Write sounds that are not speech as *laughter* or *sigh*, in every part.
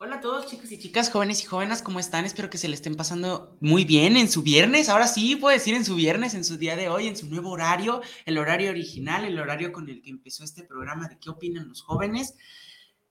Hola a todos, chicos y chicas, jóvenes y jóvenes, ¿cómo están? Espero que se le estén pasando muy bien en su viernes. Ahora sí, puedo decir en su viernes, en su día de hoy, en su nuevo horario, el horario original, el horario con el que empezó este programa de qué opinan los jóvenes.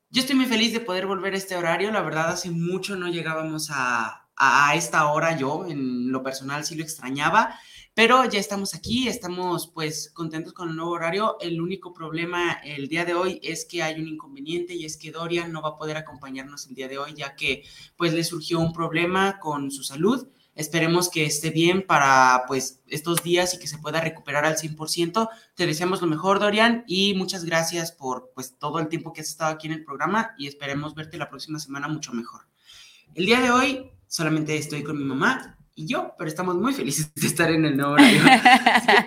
Yo estoy muy feliz de poder volver a este horario. La verdad, hace mucho no llegábamos a, a esta hora. Yo, en lo personal, sí lo extrañaba. Pero ya estamos aquí, estamos pues contentos con el nuevo horario. El único problema el día de hoy es que hay un inconveniente y es que Dorian no va a poder acompañarnos el día de hoy ya que pues le surgió un problema con su salud. Esperemos que esté bien para pues estos días y que se pueda recuperar al 100%. Te deseamos lo mejor, Dorian, y muchas gracias por pues todo el tiempo que has estado aquí en el programa y esperemos verte la próxima semana mucho mejor. El día de hoy solamente estoy con mi mamá y yo, pero estamos muy felices de estar en el nuevo horario.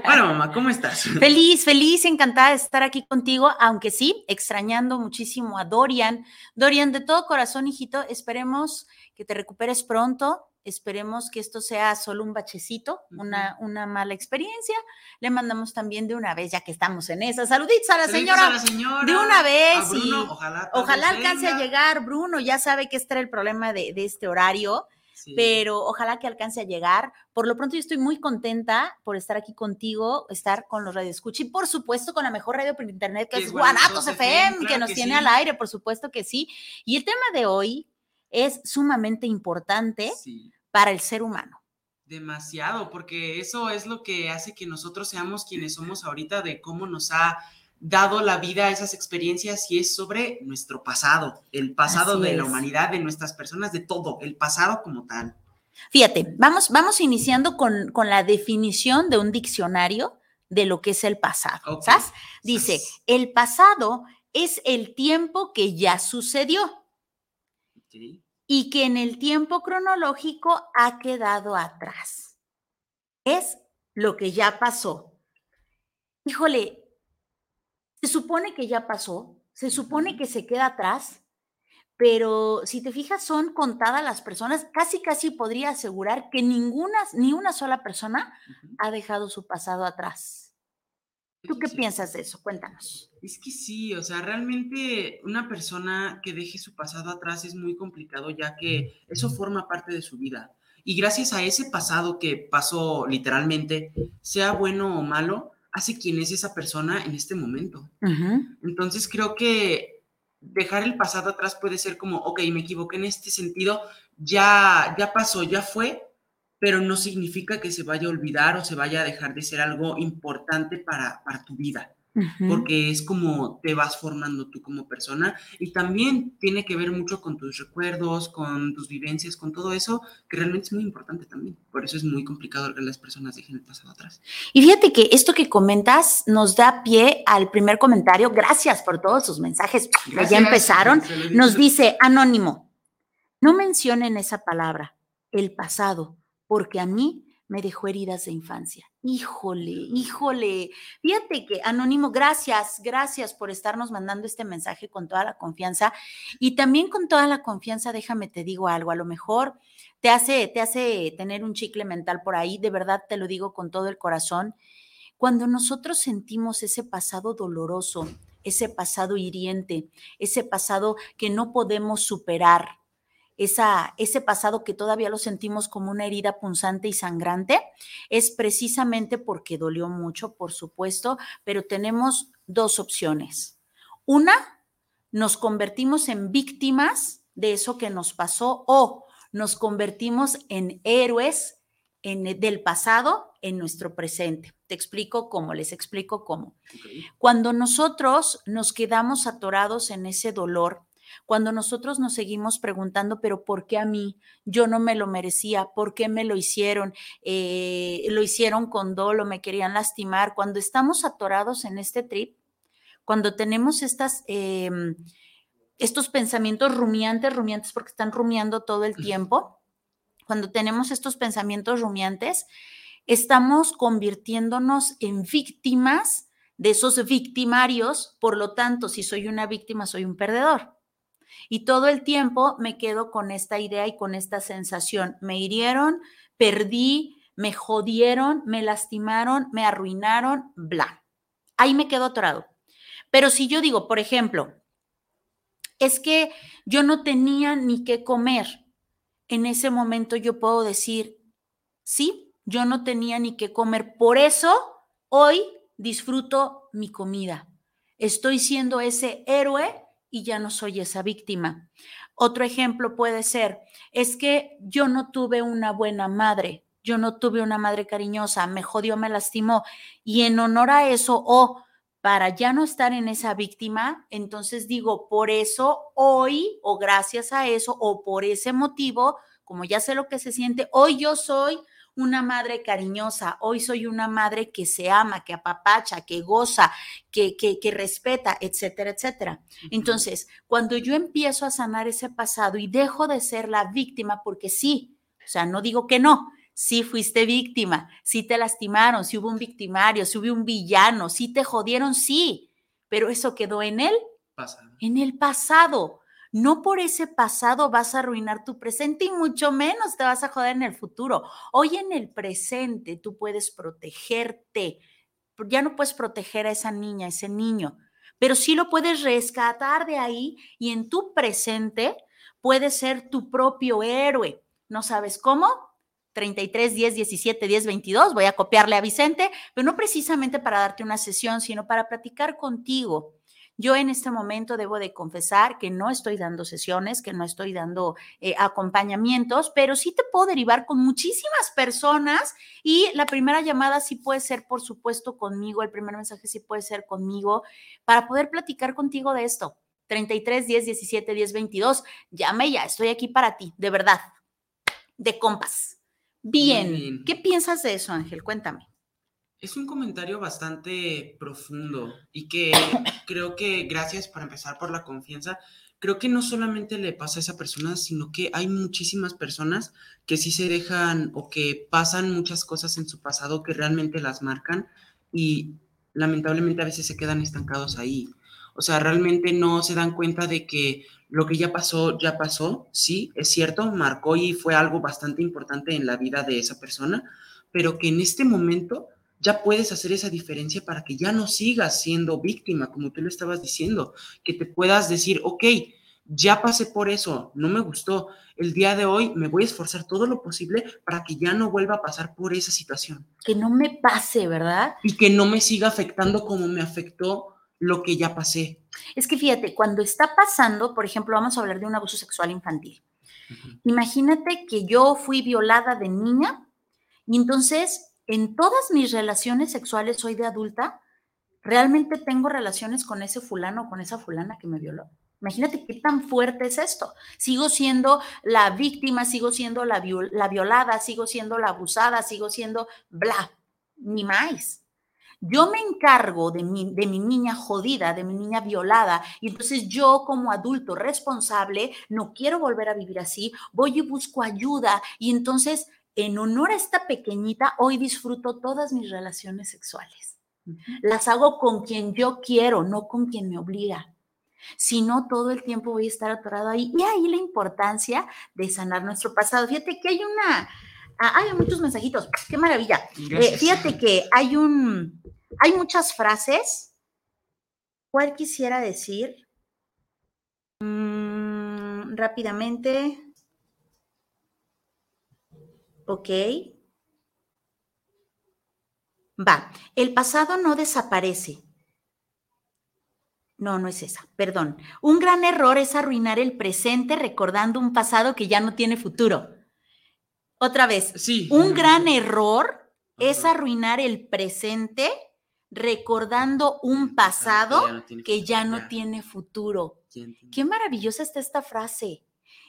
bueno, *laughs* mamá, ¿cómo estás? Feliz, feliz, encantada de estar aquí contigo, aunque sí, extrañando muchísimo a Dorian. Dorian, de todo corazón, hijito, esperemos que te recuperes pronto. Esperemos que esto sea solo un bachecito, una, una mala experiencia. Le mandamos también de una vez, ya que estamos en esa. Saluditos a la, señora, a la señora. De una vez. Bruno, y ojalá, ojalá alcance a llegar. Bruno ya sabe que este era el problema de, de este horario sí. pero ojalá que alcance a llegar. Por lo pronto yo estoy muy contenta por estar aquí contigo, estar con los Radio Escucha y por supuesto con la mejor radio por internet que, es Guanatos FM, claro que nos que tiene sí. al aire, por supuesto que sí. Y el tema de hoy es sumamente importante sí. para el ser humano. Demasiado, porque eso es lo que hace que nosotros seamos quienes somos ahorita, de cómo nos ha dado la vida a esas experiencias y es sobre nuestro pasado, el pasado Así de es. la humanidad, de nuestras personas, de todo, el pasado como tal. Fíjate, vamos, vamos iniciando con, con la definición de un diccionario de lo que es el pasado. Okay. ¿Sabes? Dice, *laughs* el pasado es el tiempo que ya sucedió y que en el tiempo cronológico ha quedado atrás. Es lo que ya pasó. Híjole, se supone que ya pasó, se supone que se queda atrás, pero si te fijas, son contadas las personas, casi casi podría asegurar que ninguna, ni una sola persona uh -huh. ha dejado su pasado atrás. ¿Tú qué sí. piensas de eso? Cuéntanos. Es que sí, o sea, realmente una persona que deje su pasado atrás es muy complicado ya que eso forma parte de su vida. Y gracias a ese pasado que pasó literalmente, sea bueno o malo, hace quién es esa persona en este momento. Uh -huh. Entonces creo que dejar el pasado atrás puede ser como, ok, me equivoqué en este sentido, ya, ya pasó, ya fue, pero no significa que se vaya a olvidar o se vaya a dejar de ser algo importante para, para tu vida. Uh -huh. Porque es como te vas formando tú como persona y también tiene que ver mucho con tus recuerdos, con tus vivencias, con todo eso, que realmente es muy importante también. Por eso es muy complicado que las personas dejen el pasado atrás. Y fíjate que esto que comentas nos da pie al primer comentario. Gracias por todos sus mensajes que ya empezaron. Nos dice Anónimo, no mencionen esa palabra, el pasado, porque a mí me dejó heridas de infancia. Híjole, híjole. Fíjate que, Anónimo, gracias, gracias por estarnos mandando este mensaje con toda la confianza. Y también con toda la confianza, déjame te digo algo, a lo mejor te hace, te hace tener un chicle mental por ahí, de verdad te lo digo con todo el corazón. Cuando nosotros sentimos ese pasado doloroso, ese pasado hiriente, ese pasado que no podemos superar, esa, ese pasado que todavía lo sentimos como una herida punzante y sangrante, es precisamente porque dolió mucho, por supuesto, pero tenemos dos opciones. Una, nos convertimos en víctimas de eso que nos pasó o nos convertimos en héroes en, del pasado en nuestro presente. Te explico cómo, les explico cómo. Okay. Cuando nosotros nos quedamos atorados en ese dolor, cuando nosotros nos seguimos preguntando, pero ¿por qué a mí? Yo no me lo merecía, ¿por qué me lo hicieron? Eh, lo hicieron con dolo, me querían lastimar. Cuando estamos atorados en este trip, cuando tenemos estas, eh, estos pensamientos rumiantes, rumiantes porque están rumiando todo el tiempo, cuando tenemos estos pensamientos rumiantes, estamos convirtiéndonos en víctimas de esos victimarios, por lo tanto, si soy una víctima, soy un perdedor. Y todo el tiempo me quedo con esta idea y con esta sensación. Me hirieron, perdí, me jodieron, me lastimaron, me arruinaron, bla. Ahí me quedo atorado. Pero si yo digo, por ejemplo, es que yo no tenía ni qué comer. En ese momento yo puedo decir, sí, yo no tenía ni qué comer. Por eso hoy disfruto mi comida. Estoy siendo ese héroe y ya no soy esa víctima. Otro ejemplo puede ser, es que yo no tuve una buena madre, yo no tuve una madre cariñosa, me jodió, me lastimó. Y en honor a eso, o para ya no estar en esa víctima, entonces digo, por eso hoy, o gracias a eso, o por ese motivo, como ya sé lo que se siente, hoy yo soy una madre cariñosa, hoy soy una madre que se ama, que apapacha, que goza, que, que, que respeta, etcétera, etcétera. Entonces, cuando yo empiezo a sanar ese pasado y dejo de ser la víctima, porque sí, o sea, no digo que no, sí fuiste víctima, sí te lastimaron, sí hubo un victimario, sí hubo un villano, sí te jodieron, sí, pero eso quedó en pasado. en el pasado. No por ese pasado vas a arruinar tu presente y mucho menos te vas a joder en el futuro. Hoy en el presente tú puedes protegerte. Ya no puedes proteger a esa niña, a ese niño, pero sí lo puedes rescatar de ahí y en tu presente puedes ser tu propio héroe. ¿No sabes cómo? 33, 10, 17, 10, 22. Voy a copiarle a Vicente, pero no precisamente para darte una sesión, sino para platicar contigo yo en este momento debo de confesar que no estoy dando sesiones, que no estoy dando eh, acompañamientos, pero sí te puedo derivar con muchísimas personas y la primera llamada sí puede ser, por supuesto, conmigo, el primer mensaje sí puede ser conmigo para poder platicar contigo de esto. 33 10 17 10 22. Llame ya, estoy aquí para ti, de verdad. De compas. Bien. ¿Qué piensas de eso, Ángel? Cuéntame. Es un comentario bastante profundo y que creo que gracias para empezar por la confianza. Creo que no solamente le pasa a esa persona, sino que hay muchísimas personas que sí se dejan o que pasan muchas cosas en su pasado que realmente las marcan y lamentablemente a veces se quedan estancados ahí. O sea, realmente no se dan cuenta de que lo que ya pasó, ya pasó. Sí, es cierto, marcó y fue algo bastante importante en la vida de esa persona, pero que en este momento ya puedes hacer esa diferencia para que ya no sigas siendo víctima, como tú lo estabas diciendo, que te puedas decir, ok, ya pasé por eso, no me gustó, el día de hoy me voy a esforzar todo lo posible para que ya no vuelva a pasar por esa situación. Que no me pase, ¿verdad? Y que no me siga afectando como me afectó lo que ya pasé. Es que fíjate, cuando está pasando, por ejemplo, vamos a hablar de un abuso sexual infantil. Imagínate que yo fui violada de niña y entonces en todas mis relaciones sexuales hoy de adulta, realmente tengo relaciones con ese fulano o con esa fulana que me violó. Imagínate qué tan fuerte es esto. Sigo siendo la víctima, sigo siendo la, la violada, sigo siendo la abusada, sigo siendo bla, ni más. Yo me encargo de mi, de mi niña jodida, de mi niña violada, y entonces yo como adulto responsable no quiero volver a vivir así, voy y busco ayuda, y entonces en honor a esta pequeñita, hoy disfruto todas mis relaciones sexuales. Las hago con quien yo quiero, no con quien me obliga. Si no, todo el tiempo voy a estar atorado ahí. Y ahí la importancia de sanar nuestro pasado. Fíjate que hay una, ah, hay muchos mensajitos. Qué maravilla. Eh, fíjate que hay un, hay muchas frases. ¿Cuál quisiera decir? Mm, rápidamente. ¿Ok? Va, el pasado no desaparece. No, no es esa, perdón. Un gran error es arruinar el presente recordando un pasado que ya no tiene futuro. Otra vez, sí. Un gran error es arruinar el presente recordando un pasado que ya no tiene futuro. Qué maravillosa está esta frase.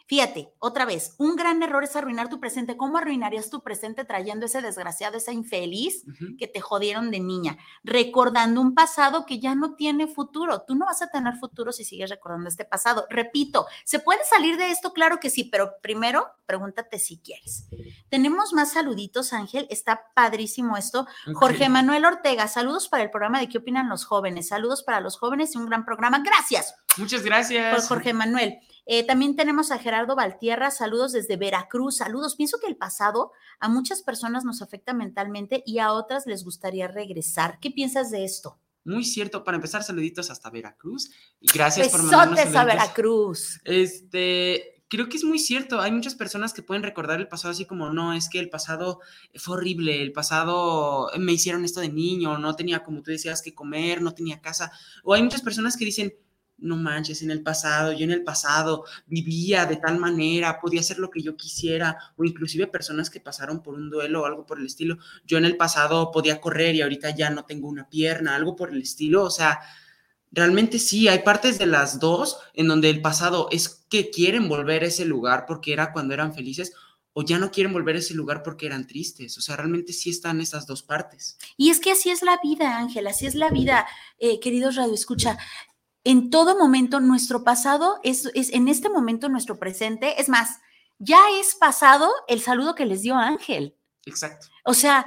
Fíjate, otra vez, un gran error es arruinar tu presente. ¿Cómo arruinarías tu presente trayendo ese desgraciado, esa infeliz que te jodieron de niña? Recordando un pasado que ya no tiene futuro. Tú no vas a tener futuro si sigues recordando este pasado. Repito, ¿se puede salir de esto? Claro que sí, pero primero pregúntate si quieres. Tenemos más saluditos, Ángel. Está padrísimo esto. Jorge Manuel Ortega, saludos para el programa de ¿Qué opinan los jóvenes? Saludos para los jóvenes y un gran programa. Gracias. Muchas gracias. Por Jorge Manuel. Eh, también tenemos a Gerardo Valtierra, saludos desde Veracruz, saludos. Pienso que el pasado a muchas personas nos afecta mentalmente y a otras les gustaría regresar. ¿Qué piensas de esto? Muy cierto. Para empezar, saluditos hasta Veracruz. Y gracias por mandarnos a Veracruz. Este, creo que es muy cierto. Hay muchas personas que pueden recordar el pasado así como, no, es que el pasado fue horrible, el pasado me hicieron esto de niño, no tenía, como tú decías, que comer, no tenía casa. O hay muchas personas que dicen, no manches, en el pasado, yo en el pasado vivía de tal manera, podía hacer lo que yo quisiera, o inclusive personas que pasaron por un duelo o algo por el estilo, yo en el pasado podía correr y ahorita ya no tengo una pierna, algo por el estilo, o sea, realmente sí, hay partes de las dos en donde el pasado es que quieren volver a ese lugar porque era cuando eran felices, o ya no quieren volver a ese lugar porque eran tristes. O sea, realmente sí están esas dos partes. Y es que así es la vida, Ángela, así es la vida, eh, queridos Radio Escucha en todo momento nuestro pasado es, es, en este momento nuestro presente. Es más, ya es pasado el saludo que les dio Ángel. Exacto. O sea,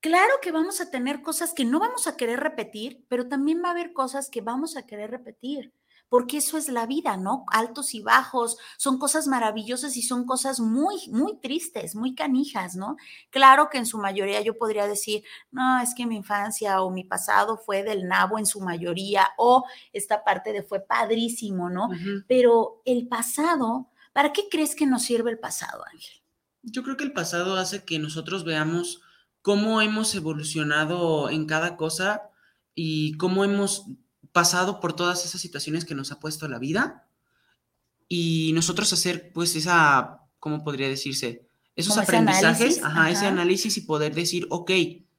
claro que vamos a tener cosas que no vamos a querer repetir, pero también va a haber cosas que vamos a querer repetir porque eso es la vida, ¿no? Altos y bajos, son cosas maravillosas y son cosas muy, muy tristes, muy canijas, ¿no? Claro que en su mayoría yo podría decir, no, es que mi infancia o mi pasado fue del nabo en su mayoría, o esta parte de fue padrísimo, ¿no? Pero el pasado, ¿para qué crees que nos sirve el pasado, Ángel? Yo creo que el pasado hace que nosotros veamos cómo hemos evolucionado en cada cosa y cómo hemos pasado por todas esas situaciones que nos ha puesto la vida y nosotros hacer pues esa, ¿cómo podría decirse? Esos aprendizajes, ajá, ese análisis y poder decir, ok,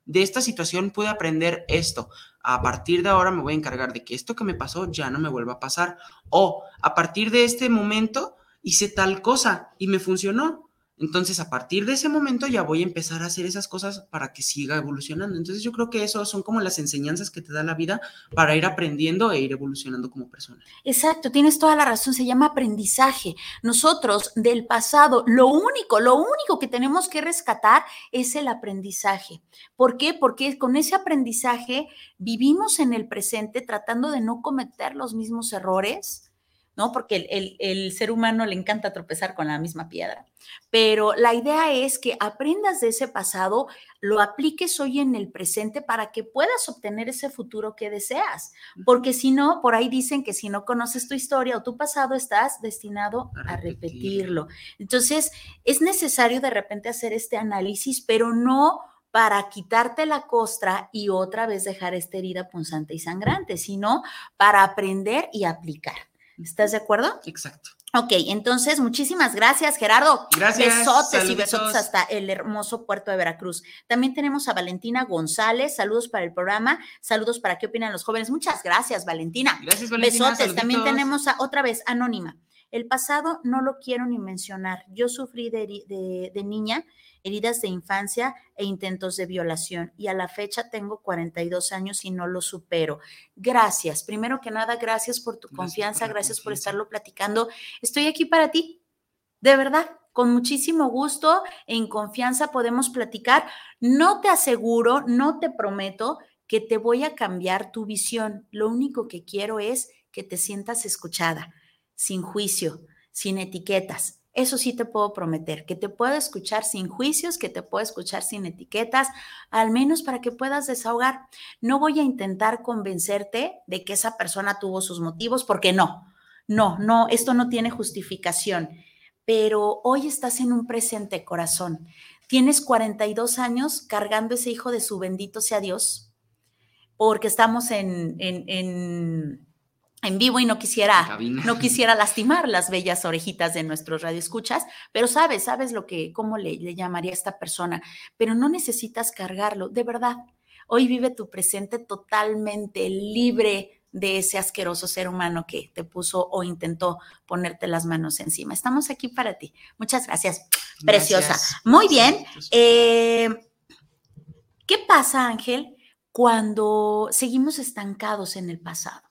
de esta situación pude aprender esto. A partir de ahora me voy a encargar de que esto que me pasó ya no me vuelva a pasar. O a partir de este momento hice tal cosa y me funcionó. Entonces, a partir de ese momento ya voy a empezar a hacer esas cosas para que siga evolucionando. Entonces, yo creo que eso son como las enseñanzas que te da la vida para ir aprendiendo e ir evolucionando como persona. Exacto, tienes toda la razón, se llama aprendizaje. Nosotros del pasado, lo único, lo único que tenemos que rescatar es el aprendizaje. ¿Por qué? Porque con ese aprendizaje vivimos en el presente tratando de no cometer los mismos errores ¿no? Porque el, ser humano le encanta tropezar con la misma piedra. Pero la idea es que aprendas de ese pasado, lo apliques hoy en el presente para que puedas obtener ese futuro que deseas. Porque si no, por ahí dicen que si no conoces tu historia o tu pasado, estás destinado a, repetirlo. Entonces, es necesario de repente hacer este análisis, pero no para quitarte la costra y otra vez dejar esta herida punzante y sangrante, sino para aprender y aplicar. ¿Estás de acuerdo? Exacto. Ok, entonces muchísimas gracias, Gerardo. Gracias. Besotes y besotes hasta el hermoso puerto de Veracruz. También tenemos a Valentina González. Saludos para el programa. Saludos para qué opinan los jóvenes. Muchas gracias, Valentina. Gracias, Valentina. Besotes. También tenemos a otra vez Anónima. El pasado no lo quiero ni mencionar. Yo sufrí de, de niña heridas de infancia e intentos de violación. Y a la fecha tengo 42 años y no lo supero. Gracias. Primero que nada, gracias por tu confianza, gracias por estarlo platicando. Estoy aquí para ti, de verdad. Con muchísimo gusto, en confianza podemos platicar. No te aseguro, no te prometo que te voy a cambiar tu visión. Lo único que quiero es que te sientas escuchada, sin juicio, sin etiquetas, eso sí te puedo prometer, que te puedo escuchar sin juicios, que te puedo escuchar sin etiquetas, al menos para que puedas desahogar. No voy a intentar convencerte de que esa persona tuvo sus motivos, porque no, no, no, esto no tiene justificación. Pero hoy estás en un presente corazón. Tienes 42 años cargando ese hijo de su bendito sea Dios, porque estamos en, en, en en vivo y no quisiera, no quisiera lastimar las bellas orejitas de nuestros radioescuchas, pero sabes, sabes lo que, cómo le, le llamaría a esta persona, pero no necesitas cargarlo, de verdad. Hoy vive tu presente totalmente libre de ese asqueroso ser humano que te puso o intentó ponerte las manos encima. Estamos aquí para ti. Muchas gracias, preciosa. Muy bien. Eh, ¿Qué pasa, Ángel, cuando seguimos estancados en el pasado?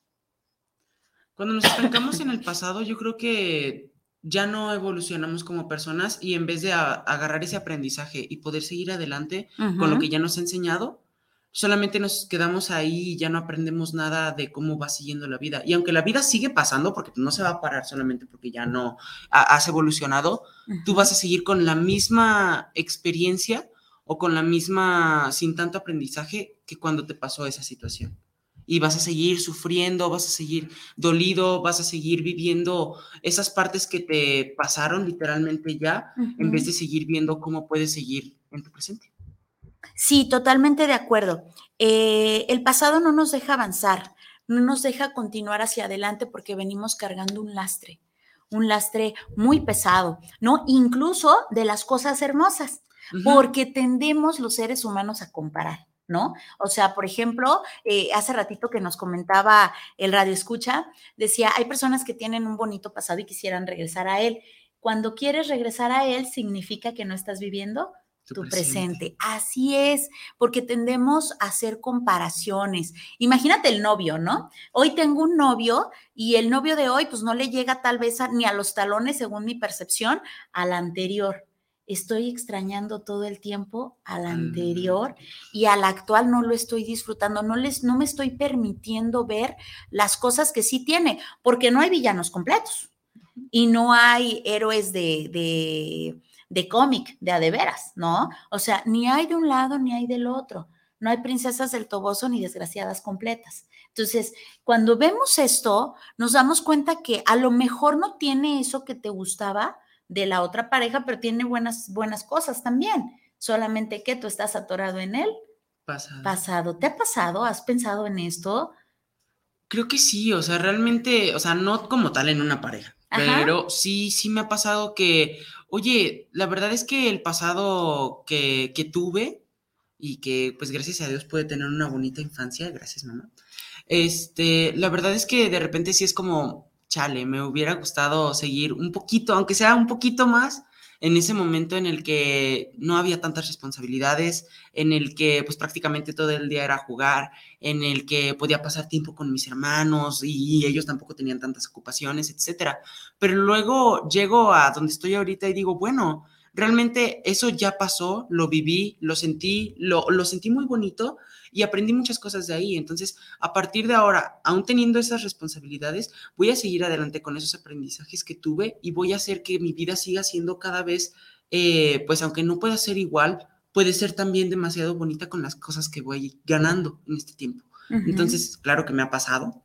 Cuando nos estancamos en el pasado, yo creo que ya no evolucionamos como personas y en vez de agarrar ese aprendizaje y poder seguir adelante con lo que ya nos ha enseñado, solamente nos quedamos ahí y ya no aprendemos nada de cómo va siguiendo la vida. Y aunque la vida sigue pasando, porque no se va a parar solamente porque ya no has evolucionado, tú vas a seguir con la misma experiencia o con la misma, sin tanto aprendizaje que cuando te pasó esa situación. Y vas a seguir sufriendo, vas a seguir dolido, vas a seguir viviendo esas partes que te pasaron literalmente ya, en vez de seguir viendo cómo puedes seguir en tu presente. Sí, totalmente de acuerdo. Eh, el pasado no nos deja avanzar, no nos deja continuar hacia adelante porque venimos cargando un lastre, un lastre muy pesado, ¿no? Incluso de las cosas hermosas, porque tendemos los seres humanos a comparar. ¿No? O sea, por ejemplo, eh, hace ratito que nos comentaba el radio escucha, decía, hay personas que tienen un bonito pasado y quisieran regresar a él. Cuando quieres regresar a él, significa que no estás viviendo tu, presente. Así es, porque tendemos a hacer comparaciones. Imagínate el novio, ¿no? Hoy tengo un novio y el novio de hoy, pues no le llega tal vez ni a los talones, según mi percepción, al anterior estoy extrañando todo el tiempo al mm. anterior y al actual no lo estoy disfrutando, no, les, no me estoy permitiendo ver las cosas que sí tiene, porque no hay villanos completos y no hay héroes de, de, de cómic, de a de veras, ¿no? O sea, ni hay de un lado ni hay del otro. No hay princesas del toboso ni desgraciadas completas. Entonces, cuando vemos esto, nos damos cuenta que a lo mejor no tiene eso que te gustaba, de la otra pareja, pero tiene buenas, buenas cosas también. Solamente que tú estás atorado en él. Pasado. Pasado. ¿Te ha pasado? ¿Has pensado en esto? Creo que sí, o sea, realmente, o sea, no como tal en una pareja, pero sí, sí me ha pasado que, oye, la verdad es que el pasado que, que tuve y que pues gracias a Dios puede tener una bonita infancia, gracias mamá, este, la verdad es que de repente sí es como, chale, me hubiera gustado seguir un poquito, aunque sea un poquito más, en ese momento en el que no había tantas responsabilidades, en el que pues prácticamente todo el día era jugar, en el que podía pasar tiempo con mis hermanos y, ellos tampoco tenían tantas ocupaciones, etcétera. Pero luego llego a donde estoy ahorita y digo, bueno, realmente eso ya pasó, lo viví, lo sentí, lo, lo sentí muy bonito y aprendí muchas cosas de ahí. Entonces, a partir de ahora, aún teniendo esas responsabilidades, voy a seguir adelante con esos aprendizajes que tuve y voy a hacer que mi vida siga siendo cada vez, eh, pues aunque no pueda ser igual, puede ser también demasiado bonita con las cosas que voy ganando en este tiempo. Entonces, claro que me ha pasado,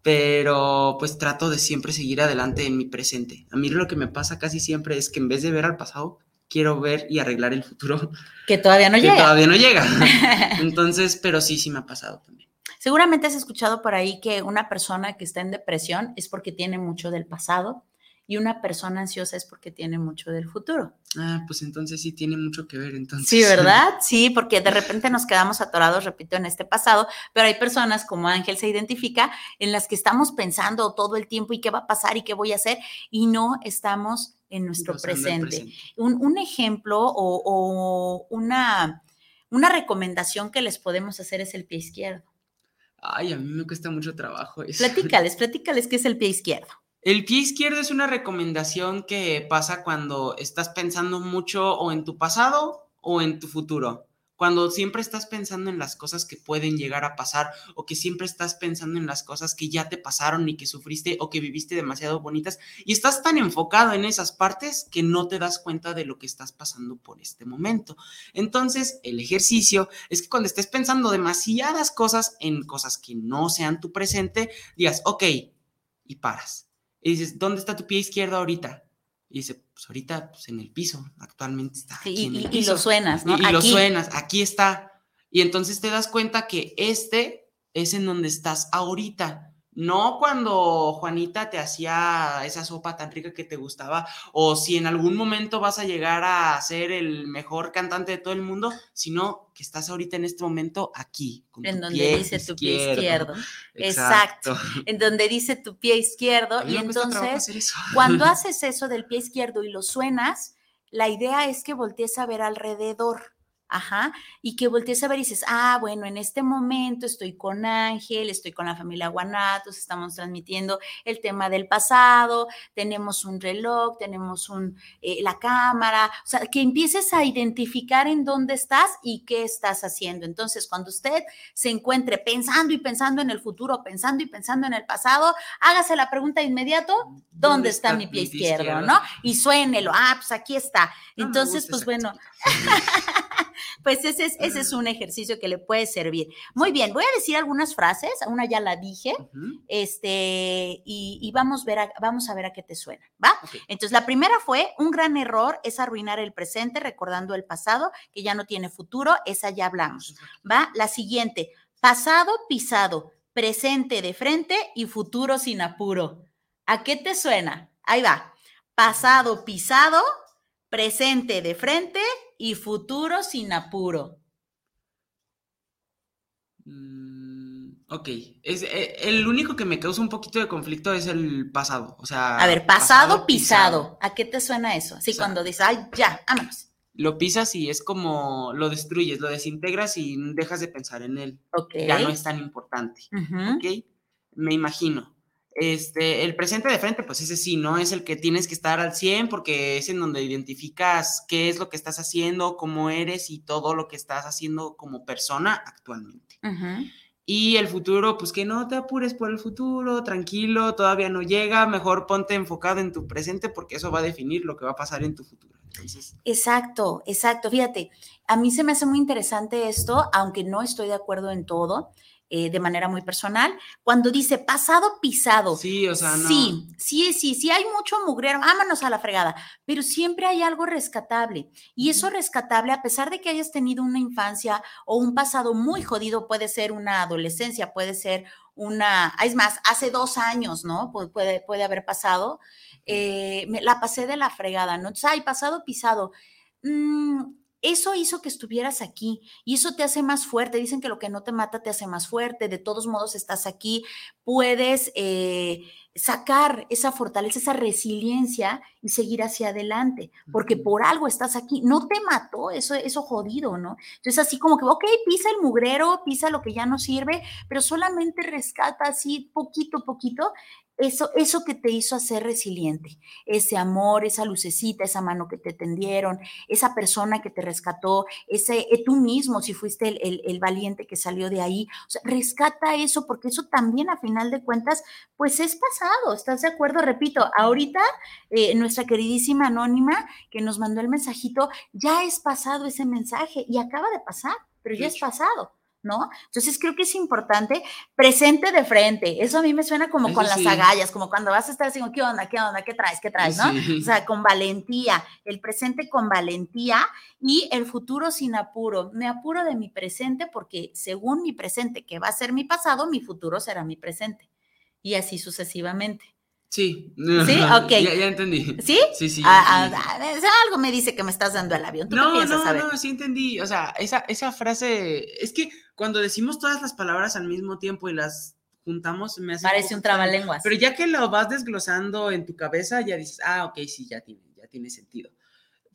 pero pues trato de siempre seguir adelante en mi presente. A mí lo que me pasa casi siempre es que en vez de ver al pasado, quiero ver y arreglar el futuro. Que todavía no llega. Que todavía no llega. *laughs* Entonces, pero sí, sí me ha pasado también. Seguramente has escuchado por ahí que una persona que está en depresión es porque tiene mucho del pasado y una persona ansiosa es porque tiene mucho del futuro. Ah, pues entonces sí tiene mucho que ver entonces. Sí, ¿verdad? *laughs* Sí, porque de repente nos quedamos atorados, repito, en este pasado, pero hay personas como Ángel se identifica en las que estamos pensando todo el tiempo y qué va a pasar y qué voy a hacer y no estamos en nuestro presente. Un, ejemplo o, una, una recomendación que les podemos hacer es el pie izquierdo. Ay, a mí me cuesta mucho trabajo eso. Platícales, *laughs* platícales qué es el pie izquierdo. El pie izquierdo es una recomendación que pasa cuando estás pensando mucho o en tu pasado o en tu futuro cuando siempre estás pensando en las cosas que pueden llegar a pasar o que siempre estás pensando en las cosas que ya te pasaron y que sufriste o que viviste demasiado bonitas y estás tan enfocado en esas partes que no te das cuenta de lo que estás pasando por este momento. Entonces, el ejercicio es que cuando estés pensando demasiadas cosas en cosas que no sean tu presente, digas, ok, y paras. Y dices, ¿dónde está tu pie izquierdo ahorita? Y dice, pues ahorita pues, en el piso, actualmente está. Aquí y, en el piso. y, lo suenas, ¿no? Y, lo suenas, aquí está. Y entonces te das cuenta que este es en donde estás ahorita. No cuando Juanita te hacía esa sopa tan rica que te gustaba, o si en algún momento vas a llegar a ser el mejor cantante de todo el mundo, sino que estás ahorita en este momento aquí. en donde dice tu pie izquierdo. Exacto. En donde dice tu pie izquierdo. Y entonces, *laughs* cuando haces eso del pie izquierdo y lo suenas, la idea es que voltees a ver alrededor. Ajá, y que voltees a ver y dices, ah, bueno, en este momento estoy con Ángel, estoy con la familia Guanatos, estamos transmitiendo el tema del pasado, tenemos un reloj, tenemos un, eh, la cámara, o sea, que empieces a identificar en dónde estás y qué estás haciendo. Entonces, cuando usted se encuentre pensando y pensando en el futuro, pensando y pensando en el pasado, hágase la pregunta de inmediato, ¿dónde, está, mi pie, izquierdo, no? Y suénelo, ah, pues aquí está. Entonces, pues bueno. *laughs* pues ese es, ese es un ejercicio que le puede servir. Muy bien, voy a decir algunas frases, una ya la dije, este, y, vamos, ver a, vamos a ver a qué te suena, ¿va? Entonces, la primera fue, un gran error es arruinar el presente recordando el pasado, que ya no tiene futuro, esa ya hablamos, ¿va? La siguiente, pasado pisado, presente de frente y futuro sin apuro. ¿A qué te suena? Ahí va. Pasado pisado, presente de frente y futuro sin apuro. Mm, ok, es, eh, el único que me causa un poquito de conflicto es el pasado, o sea... A ver, pasado, pisado. ¿A qué te suena eso? Así cuando dices, ay, ya, vámonos lo pisas y es como lo destruyes, lo desintegras y dejas de pensar en él. Ya no es tan importante. ¿Ok? Me imagino. Este, el presente de frente, pues ese sí, ¿no? Es el que tienes que estar al 100 porque es en donde identificas qué es lo que estás haciendo, cómo eres y todo lo que estás haciendo como persona actualmente. Y el futuro, pues que no te apures por el futuro, tranquilo, todavía no llega, mejor ponte enfocado en tu presente porque eso va a definir lo que va a pasar en tu futuro. Exacto, exacto. Fíjate, a mí se me hace muy interesante esto, aunque no estoy de acuerdo en todo. Eh, de manera muy personal, cuando dice pasado pisado. Sí, o sea, no. Sí, sí, sí, sí, hay mucho mugrero, vámonos a la fregada, pero siempre hay algo rescatable. Y eso rescatable, a pesar de que hayas tenido una infancia o un pasado muy jodido, puede ser una adolescencia, puede ser una, es más, hace dos años, ¿no? puede, puede haber pasado. Eh, me, la pasé de la fregada, ¿no? Entonces, ay, pasado pisado. Mm, eso hizo que estuvieras aquí y eso te hace más fuerte. Dicen que lo que no te mata te hace más fuerte. De todos modos, estás aquí, puedes eh, sacar esa fortaleza, esa resiliencia y seguir hacia adelante, porque por algo estás aquí. No te mató eso, eso jodido, ¿no? Entonces, así como que, ok, pisa el mugrero, pisa lo que ya no sirve, pero solamente rescata así poquito, poquito eso, eso que te hizo hacer resiliente, ese amor, esa lucecita, esa mano que te tendieron, esa persona que te rescató, ese eh, tú mismo, si fuiste el, valiente que salió de ahí, o sea, rescata eso porque eso también a final de cuentas, pues es pasado, ¿estás de acuerdo? Repito, ahorita eh, nuestra queridísima anónima que nos mandó el mensajito, ya es pasado ese mensaje y acaba de pasar, pero ya es pasado. ¿No? Entonces creo que es importante presente de frente. Eso a mí me suena como con las agallas, como cuando vas a estar así, ¿qué onda? ¿Qué onda? ¿Qué traes? ¿Qué traes? ¿no? O sea, con valentía, el presente con valentía y el futuro sin apuro. Me apuro de mi presente porque según mi presente, que va a ser mi pasado, mi futuro será mi presente. Y así sucesivamente. Sí. *laughs* Sí, ok. Ya, entendí. ¿Sí? Sí, sí. Ah, ah, algo me dice que me estás dando el avión. ¿Tú no, qué piensas? no, no, sí entendí. O sea, esa, esa frase, es que cuando decimos todas las palabras al mismo tiempo y las juntamos, me hace... Parece un, trabalenguas. Pero ya que lo vas desglosando en tu cabeza, ya dices, ah, ok, sí, ya tiene, ya tiene sentido.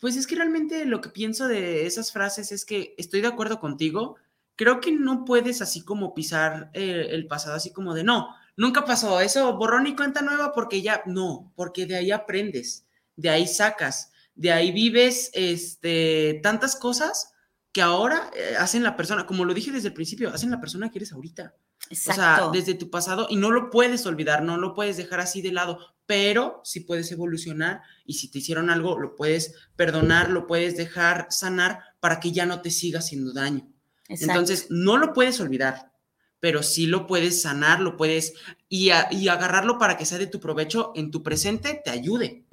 Pues es que realmente lo que pienso de esas frases es que estoy de acuerdo contigo. Creo que no puedes así como pisar eh, el pasado, así como de, no, Nunca pasó eso, borrón y cuenta nueva porque ya, no, porque de ahí aprendes, de ahí sacas, de ahí vives este, tantas cosas que ahora eh, hacen la persona, como lo dije desde el principio, hacen la persona que eres ahorita. Exacto. O sea, desde tu pasado y no lo puedes olvidar, no lo puedes dejar así de lado, pero sí puedes evolucionar y si te hicieron algo, lo puedes perdonar, lo puedes dejar sanar para que ya no te siga haciendo daño. Entonces, no lo puedes olvidar, pero sí lo puedes sanar, lo puedes y, agarrarlo para que sea de tu provecho en tu presente, te ayude.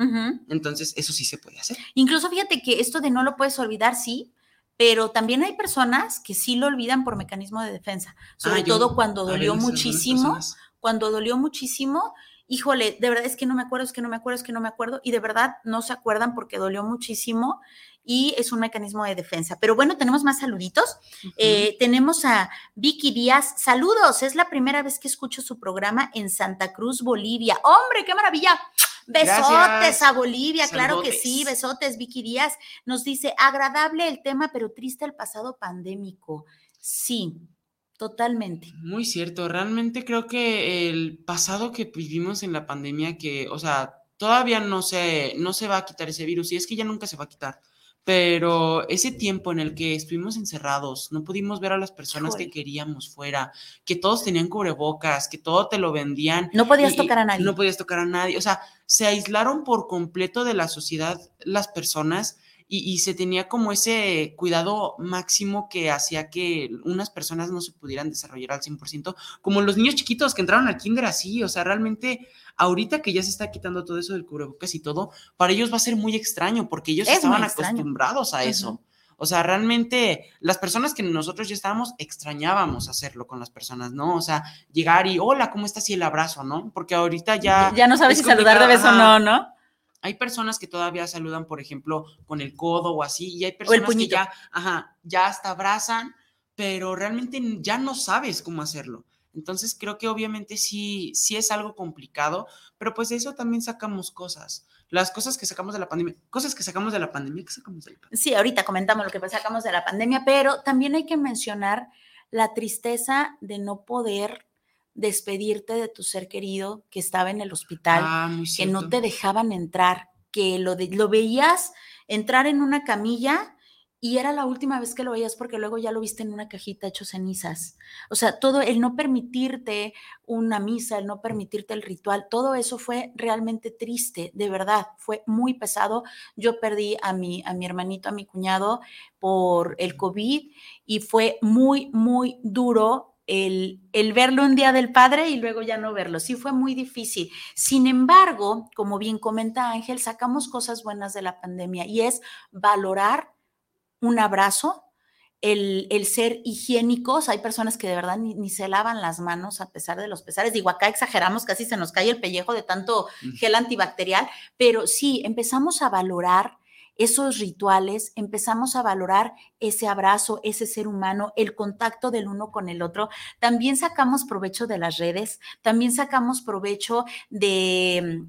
Entonces, eso sí se puede hacer. Incluso fíjate que esto de no lo puedes olvidar, sí, pero también hay personas que sí lo olvidan por mecanismo de defensa, sobre ah, todo cuando dolió muchísimo, cuando dolió muchísimo híjole, de verdad es que no me acuerdo, es que no me acuerdo, es que no me acuerdo, y de verdad no se acuerdan porque dolió muchísimo y es un mecanismo de defensa. Pero bueno, tenemos más saluditos. Eh, tenemos a Vicky Díaz. Saludos, es la primera vez que escucho su programa en Santa Cruz, Bolivia. ¡Hombre, qué maravilla! Besotes a Bolivia, claro que sí, besotes, Vicky Díaz. Nos dice, agradable el tema, pero triste el pasado pandémico. Sí, Totalmente. Muy cierto. Realmente creo que el pasado que vivimos en la pandemia, que, o sea, todavía no se, no se va a quitar ese virus y es que ya nunca se va a quitar. Pero ese tiempo en el que estuvimos encerrados, no pudimos ver a las personas que queríamos fuera, que todos tenían cubrebocas, que todo te lo vendían. No podías tocar a nadie. No podías tocar a nadie. O sea, se aislaron por completo de la sociedad las personas y, se tenía como ese cuidado máximo que hacía que unas personas no se pudieran desarrollar al 100%, como los niños chiquitos que entraron al kinder así, o sea, realmente ahorita que ya se está quitando todo eso del cubrebocas y todo, para ellos va a ser muy extraño porque ellos estaban acostumbrados a eso. O sea, realmente las personas que nosotros ya estábamos extrañábamos hacerlo con las personas, ¿no? O sea, llegar y hola, ¿cómo estás? Y el abrazo, ¿no? Porque ahorita ya... Ya no sabes si saludar de beso o no, ¿no? Hay personas que todavía saludan, por ejemplo, con el codo o así, y hay personas que ya, ajá, ya hasta abrazan, pero realmente ya no sabes cómo hacerlo. Entonces creo que obviamente sí, sí es algo complicado, pero pues de eso también sacamos cosas. Las cosas que sacamos de la pandemia, cosas que sacamos de la pandemia, ¿qué sacamos de la pandemia? Sí, ahorita comentamos lo que sacamos de la pandemia, pero también hay que mencionar la tristeza de no poder despedirte de tu ser querido que estaba en el hospital, ah, que no te dejaban entrar, que lo, lo veías entrar en una camilla y era la última vez que lo veías porque luego ya lo viste en una cajita hecho cenizas. O sea, todo el no permitirte una misa, el no permitirte el ritual, todo eso fue realmente triste, de verdad, fue muy pesado. Yo perdí a mi, a mi hermanito, a mi cuñado por el COVID y fue muy, muy duro el, verlo un día del padre y luego ya no verlo. Sí fue muy difícil. Sin embargo, como bien comenta Ángel, sacamos cosas buenas de la pandemia y es valorar un abrazo, el, ser higiénicos. Hay personas que de verdad ni, ni, se lavan las manos a pesar de los pesares. Digo, acá exageramos, casi se nos cae el pellejo de tanto gel antibacterial, pero sí, empezamos a valorar esos rituales, empezamos a valorar ese abrazo, ese ser humano, el contacto del uno con el otro. También sacamos provecho de las redes, también sacamos provecho de...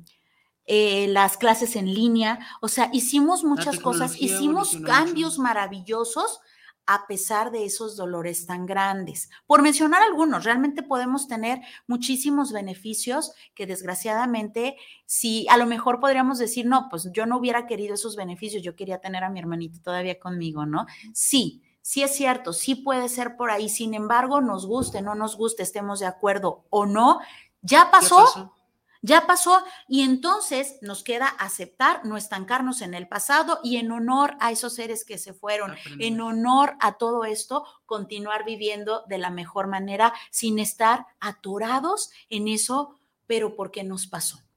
Eh, las clases en línea, o sea, hicimos muchas cosas, hicimos cambios maravillosos a pesar de esos dolores tan grandes. Por mencionar algunos, realmente podemos tener muchísimos beneficios que desgraciadamente, si a lo mejor podríamos decir, no, pues yo no hubiera querido esos beneficios, yo quería tener a mi hermanito todavía conmigo, ¿no? Sí, sí es cierto, sí puede ser por ahí, sin embargo, nos guste, no nos guste, estemos de acuerdo o no, ya pasó ya pasó y entonces nos queda aceptar, no estancarnos en el pasado y en honor a esos seres que se fueron, en honor a todo esto, continuar viviendo de la mejor manera sin estar atorados en eso, pero porque nos pasó.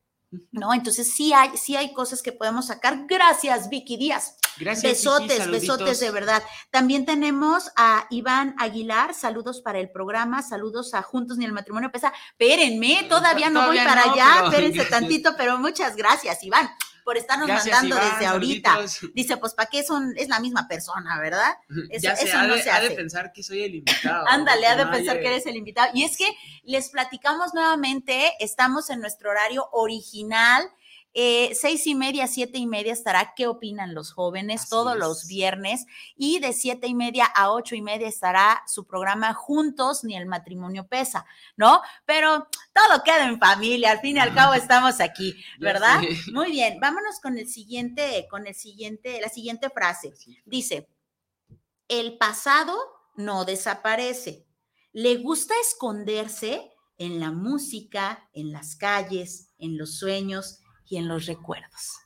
¿No? Entonces sí hay, sí hay cosas que podemos sacar. Gracias, Vicky Díaz. Gracias. Besotes, besotes de verdad. También tenemos a Iván Aguilar, saludos para el programa, saludos a Juntos ni el matrimonio pesa. Espérenme, todavía no voy para allá, *laughs* espérense tantito, pero muchas gracias, Iván por estarnos mandando desde ahorita. Dice, pues, ¿para qué son? Es la misma persona, ¿verdad? Eso, ya eso no se hace. Ha de pensar que soy el invitado. *laughs* Ándale, ha de pensar que eres el invitado. Y es que les platicamos nuevamente, estamos en nuestro horario original eh, seis y media, siete y media estará ¿Qué opinan los jóvenes? todos los viernes. Y de siete y media a ocho y media estará su programa Juntos, ni el matrimonio pesa, ¿no? Pero todo queda en familia, al fin y al cabo estamos aquí, ¿verdad? Muy bien, vámonos con el siguiente, con el siguiente, la siguiente frase. Dice, el pasado no desaparece. Le gusta esconderse en la música, en las calles, en los sueños y en los recuerdos.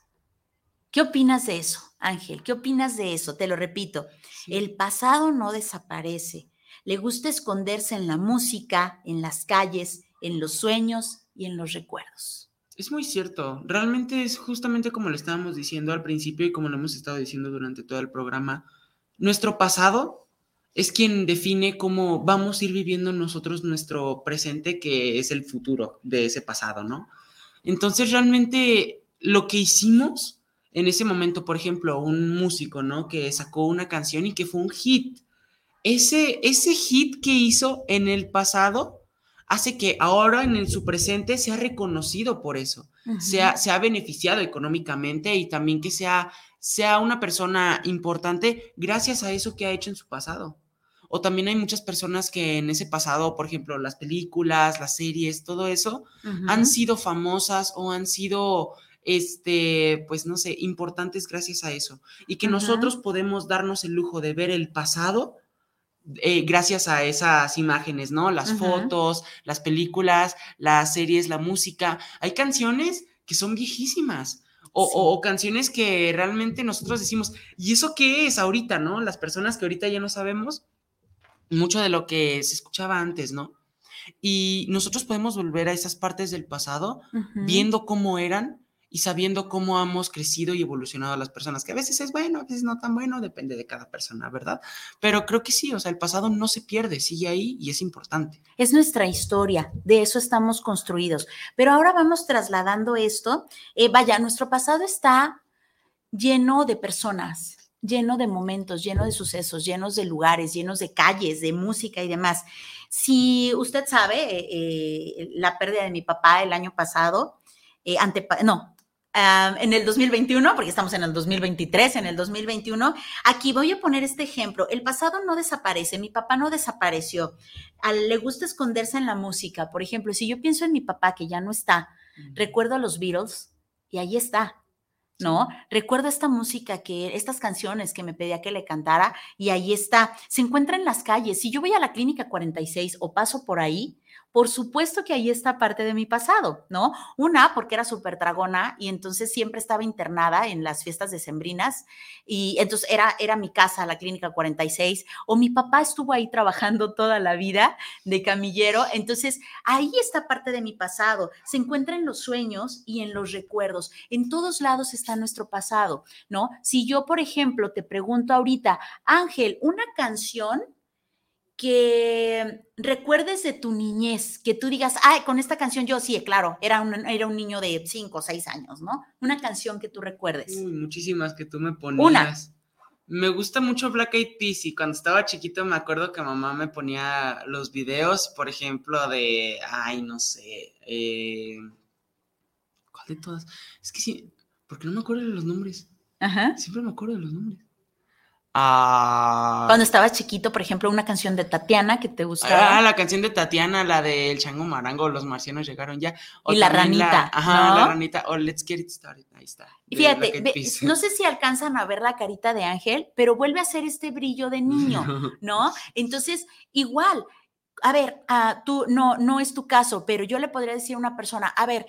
¿Qué opinas de eso, Ángel? ¿Qué opinas de eso? Te lo repito, el pasado no desaparece. Le gusta esconderse en la música, en las calles, en los sueños y en los recuerdos. Es muy cierto. Realmente es justamente como lo estábamos diciendo al principio y como lo hemos estado diciendo durante todo el programa. Nuestro pasado es quien define cómo vamos a ir viviendo nosotros nuestro presente, que es el futuro de ese pasado, ¿no? Entonces, realmente lo que hicimos en ese momento, por ejemplo, un músico, ¿no? Que sacó una canción y que fue un hit. Ese, ese hit que hizo en el pasado hace que ahora en su presente sea reconocido por eso, sea, se ha beneficiado económicamente y también que sea, sea una persona importante gracias a eso que ha hecho en su pasado. O también hay muchas personas que en ese pasado, por ejemplo, las películas, las series, todo eso, han sido famosas o han sido, este, pues no sé, importantes gracias a eso. Y que nosotros podemos darnos el lujo de ver el pasado eh, gracias a esas imágenes, ¿no? Las fotos, las películas, las series, la música. Hay canciones que son viejísimas O, canciones que realmente nosotros decimos, ¿y eso qué es ahorita, no? Las personas que ahorita ya no sabemos mucho de lo que se escuchaba antes, ¿no? Y nosotros podemos volver a esas partes del pasado viendo cómo eran y sabiendo cómo hemos crecido y evolucionado las personas, que a veces es bueno, a veces no tan bueno, depende de cada persona, ¿verdad? Pero creo que sí, o sea, el pasado no se pierde, sigue ahí y es importante. Es nuestra historia, de eso estamos construidos. Pero ahora vamos trasladando esto, eh, vaya, nuestro pasado está lleno de personas, lleno de momentos, lleno de sucesos, llenos de lugares, llenos de calles, de música y demás. Si usted sabe, eh, eh, la pérdida de mi papá el año pasado, ante, no, en el 2021, porque estamos en el 2023, en el 2021, aquí voy a poner este ejemplo. El pasado no desaparece, mi papá no desapareció. A, le gusta esconderse en la música. Por ejemplo, si yo pienso en mi papá que ya no está, recuerdo a los Beatles y ahí está. ¿No? Recuerdo esta música que, estas canciones que me pedía que le cantara y ahí está. Se encuentra en las calles. Si yo voy a la clínica 46 o paso por ahí, por supuesto que ahí está parte de mi pasado, ¿no? Una, porque era súper dragona y entonces siempre estaba internada en las fiestas decembrinas y entonces era, era mi casa, la clínica 46, o mi papá estuvo ahí trabajando toda la vida de camillero, entonces ahí está parte de mi pasado, se encuentra en los sueños y en los recuerdos, en todos lados está nuestro pasado, ¿no? Si yo, por ejemplo, te pregunto ahorita, Ángel, una canción que recuerdes de tu niñez, que tú digas, ay, con esta canción yo sí, claro, era un, era un niño de 5 o 6 años, ¿no? Una canción que tú recuerdes. Uy, muchísimas que tú me ponías. Una. Me gusta mucho Black Eyed Peas y cuando estaba chiquito me acuerdo que mamá me ponía los videos, por ejemplo, de, ay, no sé, eh, ¿cuál de todas? Es que sí, porque no me acuerdo de los nombres. Ajá. Siempre me acuerdo de los nombres. Cuando estabas chiquito, por ejemplo, una canción de Tatiana que te gustaba. Ah, la canción de Tatiana, la del Chango Marango, Los Marcianos llegaron ya. y la ranita. ajá, la ranita. O Let's Get It Started. Ahí está. Y fíjate, no sé si alcanzan a ver la carita de Ángel, pero vuelve a ser este brillo de niño, *laughs* ¿no? Entonces, igual, a ver, uh, tú no, no es tu caso, pero yo le podría decir a una persona, a ver,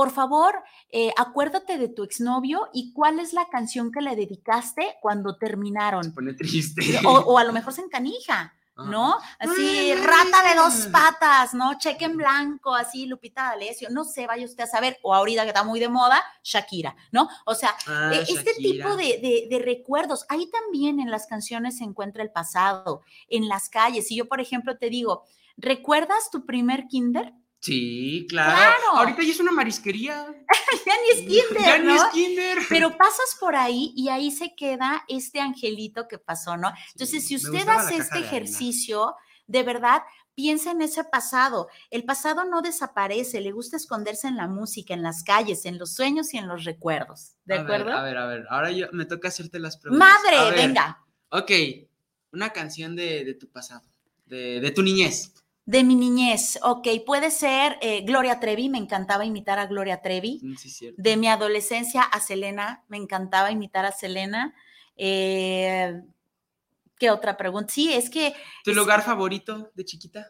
por favor, eh, acuérdate de tu exnovio y cuál es la canción que le dedicaste cuando terminaron. Se pone triste. O, a lo mejor se encanija. ¿no? Así, rata de dos patas, ¿no? Cheque en blanco, así, Lupita D'Alessio, no sé, vaya usted a saber, o ahorita que está muy de moda, Shakira, ¿no? O sea, ah, e, este tipo de, de, recuerdos, ahí también en las canciones se encuentra el pasado, en las calles. Si yo, por ejemplo, te digo, ¿recuerdas tu primer kinder? Sí, claro. Ahorita ya es una marisquería. *laughs* ya ni es kinder. Ya ni es kinder. Pero *laughs* pasas por ahí y ahí se queda este angelito que pasó, ¿no? Entonces, si usted hace este ejercicio, de verdad, piensa en ese pasado. El pasado no desaparece, le gusta esconderse en la música, en las calles, en los sueños y en los recuerdos. ¿De acuerdo? a ver, a ver, ahora yo me toca hacerte las preguntas. Madre, venga. Ok, una canción de, tu pasado, de, de tu niñez. De mi niñez, ok, puede ser eh, Gloria Trevi, me encantaba imitar a Gloria Trevi. Mm, sí, de mi adolescencia a Selena, me encantaba imitar a Selena. Eh, ¿Qué otra pregunta? Sí, es que... ¿Tu lugar favorito de chiquita?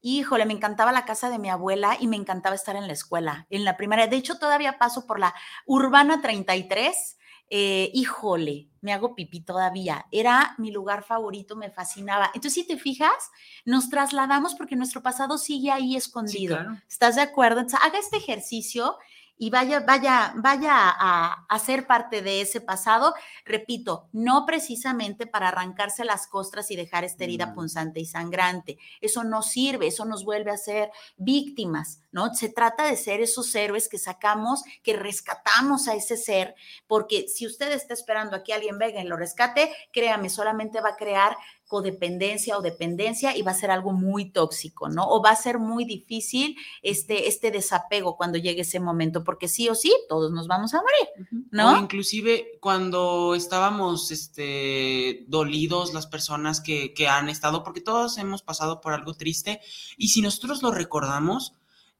Híjole, me encantaba la casa de mi abuela y me encantaba estar en la escuela, en la primaria. De hecho, todavía paso por la Urbana 33 eh, híjole, me hago pipí todavía. Era mi lugar favorito, me fascinaba. Entonces, si te fijas, nos trasladamos porque nuestro pasado sigue ahí escondido. ¿Estás de acuerdo? Entonces, haga este ejercicio y vaya, vaya, vaya a, a, ser parte de ese pasado, repito, no precisamente para arrancarse las costras y dejar esta herida mm. punzante y sangrante. Eso no sirve, eso nos vuelve a ser víctimas, ¿no? Se trata de ser esos héroes que sacamos, que rescatamos a ese ser, porque si usted está esperando a que alguien venga y lo rescate, créame, solamente va a crear codependencia o dependencia y va a ser algo muy tóxico, ¿no? O va a ser muy difícil este, este desapego cuando llegue ese momento, porque sí o sí, todos nos vamos a morir, ¿no? O inclusive cuando estábamos este, dolidos, las personas que, que han estado, porque todos hemos pasado por algo triste, y si nosotros lo recordamos,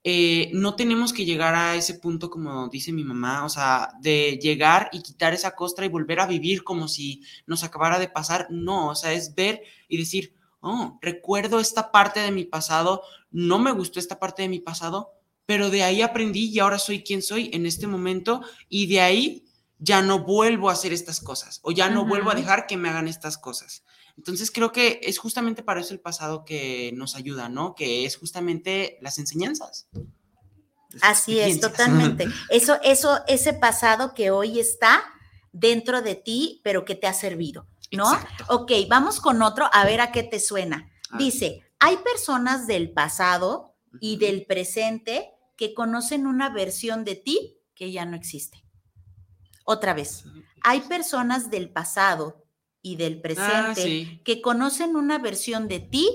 eh, no tenemos que llegar a ese punto, como dice mi mamá, o sea, de llegar y quitar esa costra y volver a vivir como si nos acabara de pasar. No, o sea, es ver y decir, oh, recuerdo esta parte de mi pasado, no me gustó esta parte de mi pasado, pero de ahí aprendí y ahora soy quien soy en este momento y de ahí ya no vuelvo a hacer estas cosas o ya no vuelvo a dejar que me hagan estas cosas. Entonces creo que es justamente para eso el pasado que nos ayuda, ¿no? Que es justamente las enseñanzas. Así es, totalmente. *laughs* Eso, eso, ese pasado que hoy está dentro de ti, pero que te ha servido, ¿no? Ok, vamos con otro, a ver a qué te suena. Dice, hay personas del pasado y del presente que conocen una versión de ti que ya no existe. Otra vez, hay personas del pasado y del ah, presente que conocen una versión de ti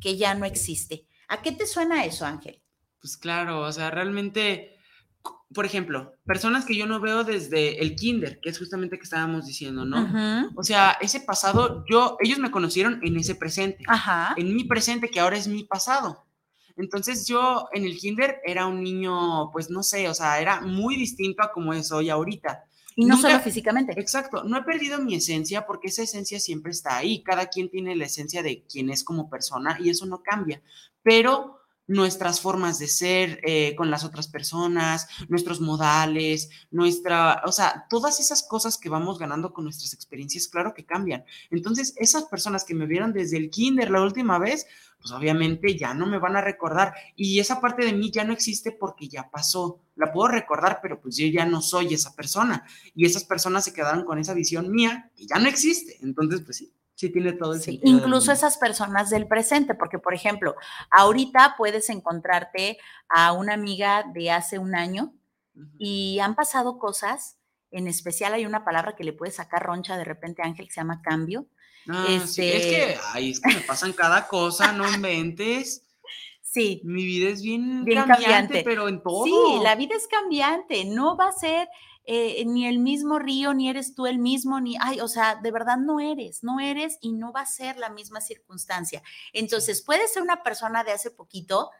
que ya no existe. ¿A qué te suena eso, Ángel? Pues claro, o sea, realmente, por ejemplo, personas que yo no veo desde el kinder, que es justamente que estábamos diciendo, ¿no? O sea, ese pasado, yo, ellos me conocieron en ese presente, en mi presente, que ahora es mi pasado. Entonces yo en el kinder era un niño, pues no sé, o sea, era muy distinto a como es hoy ahorita. Y no solo físicamente. Exacto, no he perdido mi esencia porque esa esencia siempre está ahí. Cada quien tiene la esencia de quien es como persona y eso no cambia. Pero nuestras formas de ser eh, con las otras personas, nuestros modales, nuestra, o sea, todas esas cosas que vamos ganando con nuestras experiencias, claro que cambian. Entonces, esas personas que me vieron desde el kinder la última vez, pues obviamente ya no me van a recordar y esa parte de mí ya no existe porque ya pasó. La puedo recordar, pero pues yo ya no soy esa persona y esas personas se quedaron con esa visión mía y ya no existe. Entonces, pues sí, sí tiene todo el sí, Incluso esas personas del presente, porque por ejemplo, ahorita puedes encontrarte a una amiga de hace un año y han pasado cosas, en especial hay una palabra que le puede sacar roncha de repente Ángel que se llama cambio, Ah, este... es que ahí es que me pasan cada cosa, no inventes. *laughs* Sí. Mi vida es bien, cambiante, pero en todo. Sí, la vida es cambiante, no va a ser eh, ni el mismo río, ni eres tú el mismo, ni, ay, o sea, de verdad no eres, no eres y no va a ser la misma circunstancia. Entonces, puede ser una persona de hace poquito,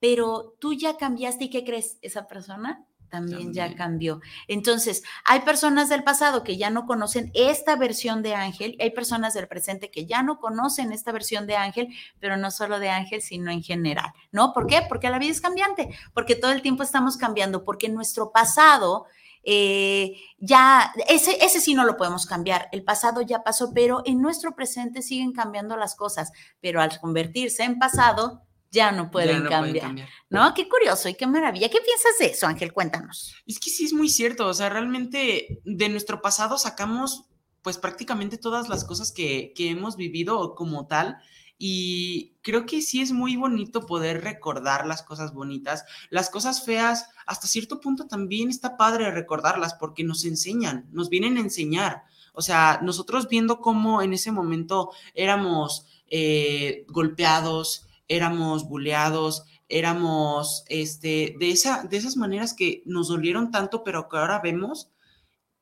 pero tú ya cambiaste y ¿qué crees? Esa persona también, ya cambió. Entonces, hay personas del pasado que ya no conocen esta versión de Ángel, hay personas del presente que ya no conocen esta versión de Ángel, pero no solo de Ángel, sino en general, ¿no? ¿Por qué? Porque la vida es cambiante, porque todo el tiempo estamos cambiando, porque nuestro pasado... Eh, ya, ese, ese sí no lo podemos cambiar, el pasado ya pasó, pero en nuestro presente siguen cambiando las cosas, pero al convertirse en pasado, ya no pueden, cambiar, ¿No? Qué curioso y qué maravilla. ¿Qué piensas de eso, Ángel? Cuéntanos. Es que sí es muy cierto. O sea, realmente de nuestro pasado sacamos pues prácticamente todas las cosas que, que hemos vivido como tal. Y creo que sí es muy bonito poder recordar las cosas bonitas. Las cosas feas, hasta cierto punto también está padre recordarlas porque nos enseñan, nos vienen a enseñar. O sea, nosotros viendo cómo en ese momento éramos eh, golpeados, éramos buleados, éramos este, de, esa, de esas maneras que nos dolieron tanto, pero que ahora vemos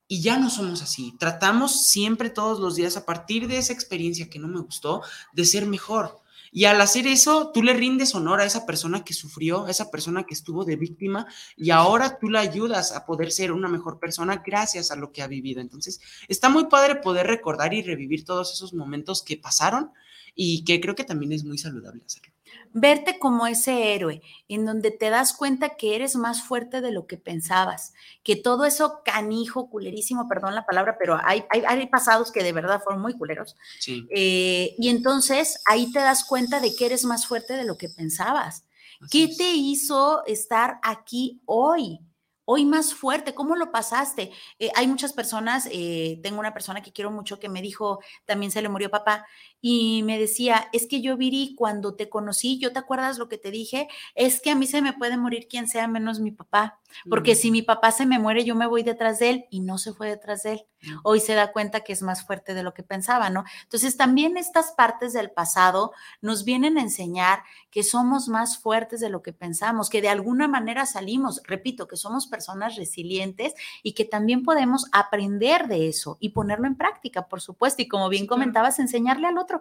y ya no somos así. Tratamos siempre todos los días a partir de esa experiencia que no me gustó, de ser mejor. Y al hacer eso, tú le rindes honor a esa persona que sufrió, a esa persona que estuvo de víctima, y ahora tú la ayudas a poder ser una mejor persona gracias a lo que ha vivido. Entonces, está muy padre poder recordar y revivir todos esos momentos que pasaron y que creo que también es muy saludable hacerlo verte como ese héroe, en donde te das cuenta que eres más fuerte de lo que pensabas, que todo eso canijo, culerísimo, perdón la palabra, pero hay, hay, pasados que de verdad fueron muy culeros. Eh, y entonces ahí te das cuenta de que eres más fuerte de lo que pensabas. ¿Qué te hizo estar aquí hoy? hoy más fuerte, ¿cómo lo pasaste? Eh, hay muchas personas, eh, tengo una persona que quiero mucho que me dijo, también se le murió papá, y me decía, es que yo, Viri, cuando te conocí, ¿yo te acuerdas lo que te dije? Es que a mí se me puede morir quien sea menos mi papá, porque si mi papá se me muere, yo me voy detrás de él y no se fue detrás de él. Hoy se da cuenta que es más fuerte de lo que pensaba, ¿no? Entonces, también estas partes del pasado nos vienen a enseñar que somos más fuertes de lo que pensamos, que de alguna manera salimos, repito, que somos personas resilientes y que también podemos aprender de eso y ponerlo en práctica, por supuesto. Y como bien comentabas, enseñarle al otro.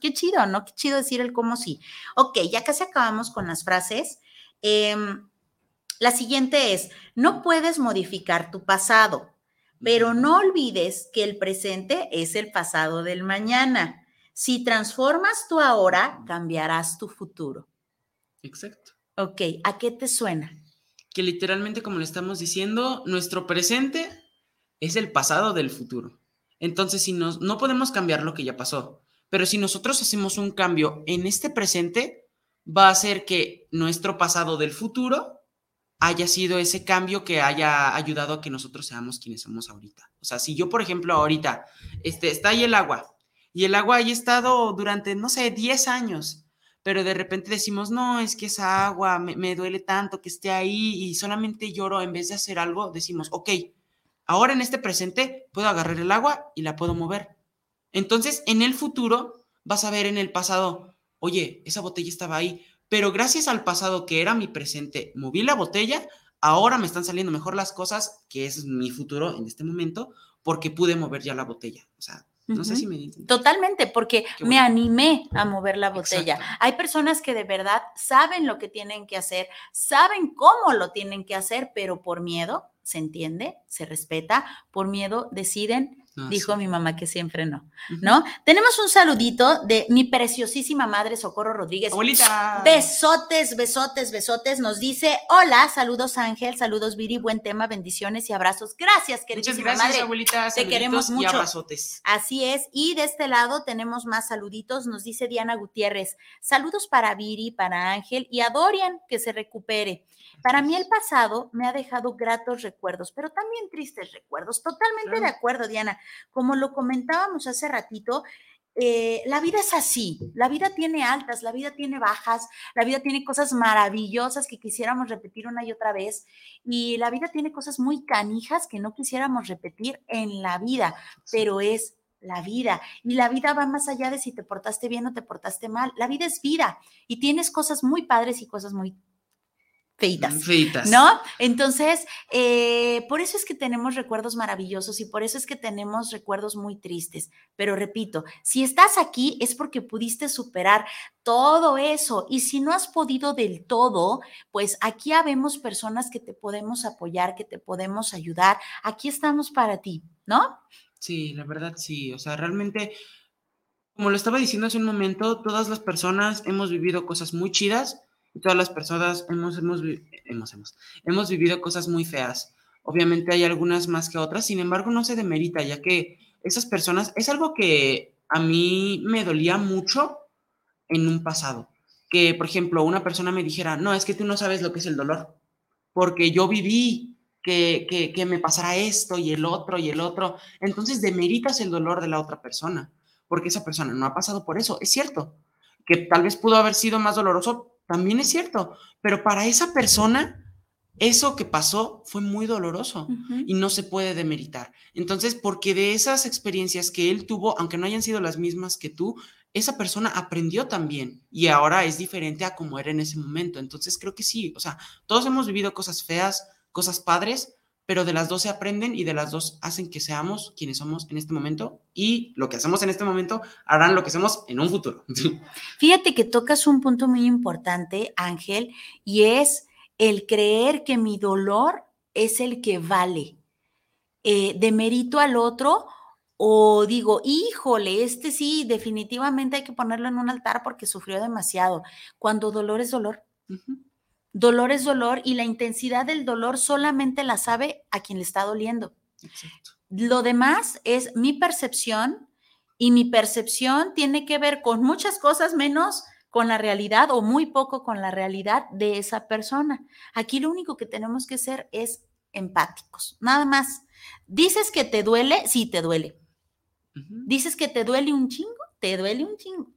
Qué chido, ¿no? Qué chido decir el cómo sí. Ok, ya casi acabamos con las frases. Em, la siguiente es, no puedes modificar tu pasado, pero no olvides que el presente es el pasado del mañana. Si transformas tu ahora, cambiarás tu futuro. Exacto. Ok, ¿a qué te suena? que literalmente, como le estamos diciendo, nuestro presente es el pasado del futuro. Entonces, si nos, no podemos cambiar lo que ya pasó, pero si nosotros hacemos un cambio en este presente, va a hacer que nuestro pasado del futuro haya sido ese cambio que haya ayudado a que nosotros seamos quienes somos ahorita. O sea, si yo, por ejemplo, ahorita, este, está ahí el agua y el agua haya estado durante, no sé, 10 años, pero de repente decimos, no, es que esa agua me, me duele tanto que esté ahí y solamente lloro en vez de hacer algo, decimos, ok, ahora en este presente puedo agarrar el agua y la puedo mover. Entonces, en el futuro vas a ver en el pasado, oye, esa botella estaba ahí, pero gracias al pasado que era mi presente, moví la botella, ahora me están saliendo mejor las cosas, que es mi futuro en este momento, porque pude mover ya la botella. O sea, no sé si me entiendes. Totalmente, porque me animé a mover la botella. Hay personas que de verdad saben lo que tienen que hacer, saben cómo lo tienen que hacer, pero por miedo, se entiende, se respeta, por miedo deciden Ah, dijo mi mamá que siempre no, ¿no? Tenemos un saludito de mi preciosísima madre Socorro Rodríguez. Abuelita. Besotes, besotes, besotes. Nos dice, hola, saludos Ángel, saludos Viri, buen tema, bendiciones y abrazos. Gracias, queridísima Muchas gracias, madre. abuelita. Te queremos mucho. Y abrazotes. Así es. Y de este lado tenemos más saluditos. Nos dice Diana Gutiérrez, saludos para Viri, para Ángel y a Dorian, que se recupere. Para mí el pasado me ha dejado gratos recuerdos, pero también tristes recuerdos. Totalmente de acuerdo, Diana. Como lo comentábamos hace ratito, eh, la vida es así, la vida tiene altas, la vida tiene bajas, la vida tiene cosas maravillosas que quisiéramos repetir una y otra vez y la vida tiene cosas muy canijas que no quisiéramos repetir en la vida, pero es la vida. Y la vida va más allá de si te portaste bien o te portaste mal. La vida es vida y tienes cosas muy padres y cosas muy feitas. Feitas. ¿No? Entonces, eh, por eso es que tenemos recuerdos maravillosos y por eso es que tenemos recuerdos muy tristes. Pero repito, si estás aquí es porque pudiste superar todo eso y si no has podido del todo, pues aquí habemos personas que te podemos apoyar, que te podemos ayudar. Aquí estamos para ti, ¿no? Sí, la verdad sí. O sea, realmente, como lo estaba diciendo hace un momento, todas las personas hemos vivido cosas muy chidas todas las personas hemos, hemos, hemos, hemos, hemos vivido cosas muy feas. Obviamente hay algunas más que otras, sin embargo no se demerita, ya que esas personas, es algo que a mí me dolía mucho en un pasado. Que, por ejemplo, una persona me dijera, no, es que tú no sabes lo que es el dolor, porque yo viví que, que, que me pasara esto y el otro y el otro. Entonces demeritas el dolor de la otra persona, porque esa persona no ha pasado por eso. Es cierto, que tal vez pudo haber sido más doloroso también es cierto, pero para esa persona, eso que pasó fue muy doloroso y no se puede demeritar. Entonces, porque de esas experiencias que él tuvo, aunque no hayan sido las mismas que tú, esa persona aprendió también y ahora es diferente a como era en ese momento. Entonces, creo que sí, o sea, todos hemos vivido cosas feas, cosas padres, pero de las dos se aprenden y de las dos hacen que seamos quienes somos en este momento y lo que hacemos en este momento harán lo que somos en un futuro. *laughs* Fíjate que tocas un punto muy importante, Ángel, y es el creer que mi dolor es el que vale. Eh, demerito al otro o digo, híjole, este sí, definitivamente hay que ponerlo en un altar porque sufrió demasiado, cuando dolor es dolor. Dolor es dolor y la intensidad del dolor solamente la sabe a quien le está doliendo. Lo demás es mi percepción y mi percepción tiene que ver con muchas cosas menos con la realidad o muy poco con la realidad de esa persona. Aquí lo único que tenemos que ser es empáticos, nada más. Dices que te duele, sí te duele. Dices que te duele un chingo, te duele un chingo.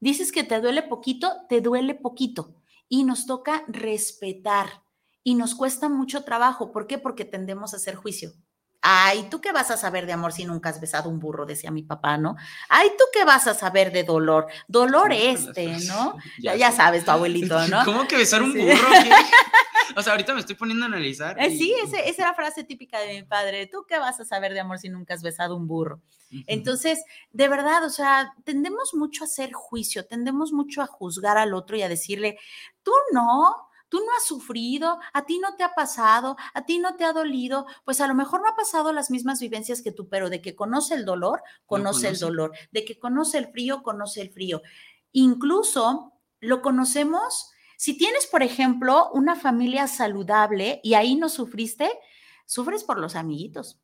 Dices que te duele poquito, te duele poquito y nos toca respetar y nos cuesta mucho trabajo. ¿Por qué? Porque tendemos a hacer juicio. Ay, ¿tú qué vas a saber de amor si nunca has besado un burro? Decía mi papá, ¿no? Ay, ¿tú qué vas a saber de dolor? Dolor este, ¿no? *laughs* Ya, sabes, tu abuelito, *laughs* ¿no? ¿Cómo que besar un burro? *laughs* o sea, ahorita me estoy poniendo a analizar. Eh, sí, ese, esa era frase típica de mi padre. ¿Tú qué vas a saber de amor si nunca has besado un burro? Entonces, de verdad, o sea, tendemos mucho a hacer juicio, tendemos mucho a juzgar al otro y a decirle, tú no, tú no has sufrido, a ti no te ha pasado, a ti no te ha dolido, pues a lo mejor no ha pasado las mismas vivencias que tú, pero de que conoce el dolor, conoce el dolor, de que conoce el frío, conoce el frío. Incluso lo conocemos Si tienes, por ejemplo, una familia saludable y ahí no sufriste, sufres por los amiguitos,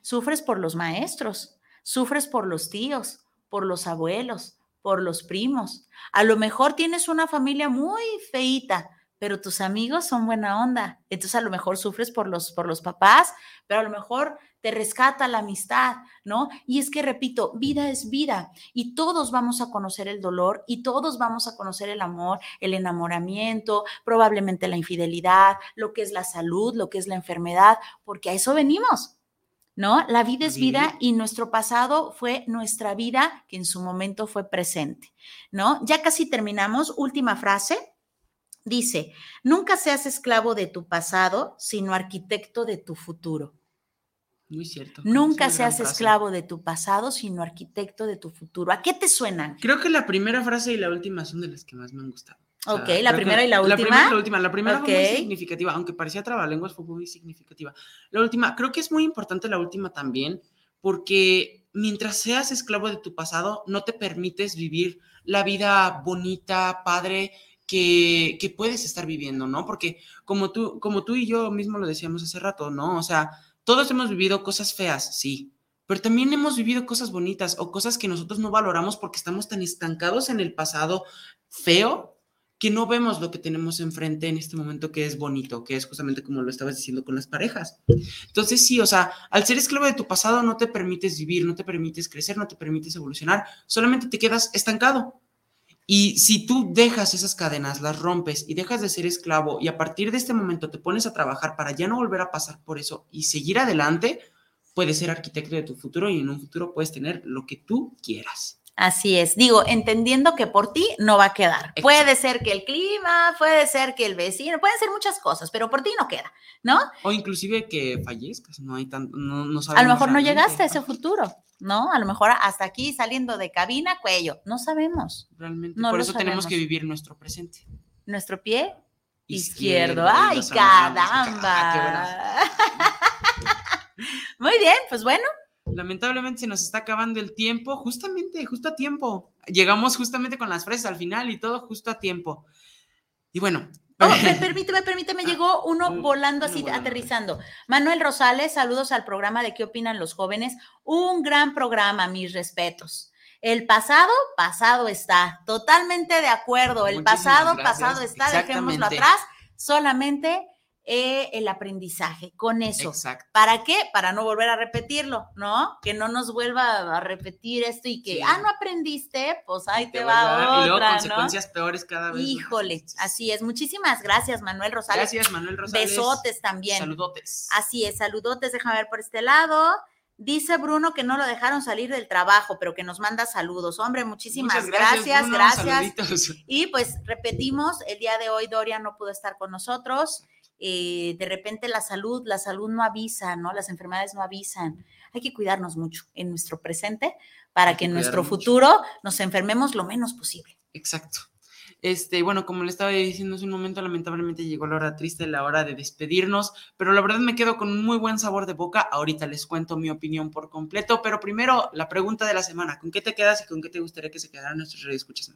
sufres por los maestros, sufres por los tíos, por los abuelos, por los primos. A lo mejor tienes una familia muy feita, pero tus amigos son buena onda. Entonces a lo mejor sufres por los, por los papás, pero a lo mejor te rescata la amistad, ¿no? Y es que, repito, vida es vida y todos vamos a conocer el dolor y todos vamos a conocer el amor, el enamoramiento, probablemente la infidelidad, lo que es la salud, lo que es la enfermedad, porque a eso venimos. ¿No? La vida es vida y nuestro pasado fue nuestra vida que en su momento fue presente, ¿no? Ya casi terminamos. Última frase. Dice, nunca seas esclavo de tu pasado, sino arquitecto de tu futuro. Muy cierto. Nunca seas esclavo de tu pasado, sino arquitecto de tu futuro. ¿A qué te suenan? Creo que la primera frase y la última son de las que más me han gustado. ok, la primera y la última. La primera y la última. La primera fue muy significativa, aunque parecía trabalenguas, fue muy significativa. La última, creo que es muy importante la última también, porque mientras seas esclavo de tu pasado, no te permites vivir la vida bonita, padre, que, puedes estar viviendo, ¿no? Porque como tú, como tú y yo mismo lo decíamos hace rato, ¿no? O sea, todos hemos vivido cosas feas, sí, pero también hemos vivido cosas bonitas o cosas que nosotros no valoramos porque estamos tan estancados en el pasado feo que no vemos lo que tenemos enfrente en este momento que es bonito, que es justamente como lo estabas diciendo con las parejas. Entonces, sí, o sea, al ser esclavo de tu pasado no te permites vivir, no te permites crecer, no te permites evolucionar, solamente te quedas estancado. Y si tú dejas esas cadenas, las rompes y dejas de ser esclavo y a partir de este momento te pones a trabajar para ya no volver a pasar por eso y seguir adelante, puedes ser arquitecto de tu futuro y en un futuro puedes tener lo que tú quieras. Así es, digo, entendiendo que por ti no va a quedar. Puede ser que el clima, puede ser que el vecino, pueden ser muchas cosas, pero por ti no queda, ¿no? O inclusive que fallezcas, no hay tanto, no, no A lo mejor no llegaste a ese futuro. ¿no? A lo mejor hasta aquí saliendo de cabina, cuello, no sabemos. Realmente, por eso tenemos que vivir nuestro presente. Nuestro pie izquierdo. ¡Ay, caramba! *laughs* Muy bien, pues bueno. Lamentablemente se nos está acabando el tiempo, justamente, justo a tiempo. Llegamos justamente con las fresas al final y todo justo a tiempo. Y bueno, Oh, *laughs* permíteme, permíteme, llegó uno volando así, aterrizando. Manuel Rosales, saludos al programa de ¿Qué opinan los jóvenes? Un gran programa, mis respetos. El pasado, pasado está. Totalmente de acuerdo. El pasado, pasado está. Dejémoslo atrás. Solamente eh, el aprendizaje con eso. Exacto. ¿Para qué? Para no volver a repetirlo, ¿no? Que no nos vuelva a repetir esto y que, ah, no aprendiste, pues ahí te, va otra, y luego consecuencias peores cada vez. Híjole, así es. Muchísimas gracias, Manuel Rosales. Gracias, Manuel Rosales. Besotes también. Saludotes. Así es, saludotes, déjame ver por este lado. Dice Bruno que no lo dejaron salir del trabajo, pero que nos manda saludos. Hombre, muchísimas gracias, gracias. gracias. Y pues repetimos, el día de hoy Doria no pudo estar con nosotros. Eh, de repente la salud, la salud no avisa, ¿no? Las enfermedades no avisan. Hay que cuidarnos mucho en nuestro presente para que, en nuestro futuro nos enfermemos lo menos posible. Exacto. Este, bueno, como le estaba diciendo hace un momento, lamentablemente llegó la hora triste, la hora de despedirnos, pero la verdad me quedo con un muy buen sabor de boca. Ahorita les cuento mi opinión por completo, pero primero la pregunta de la semana, ¿con qué te quedas y con qué te gustaría que se quedaran nuestros radioescuchas?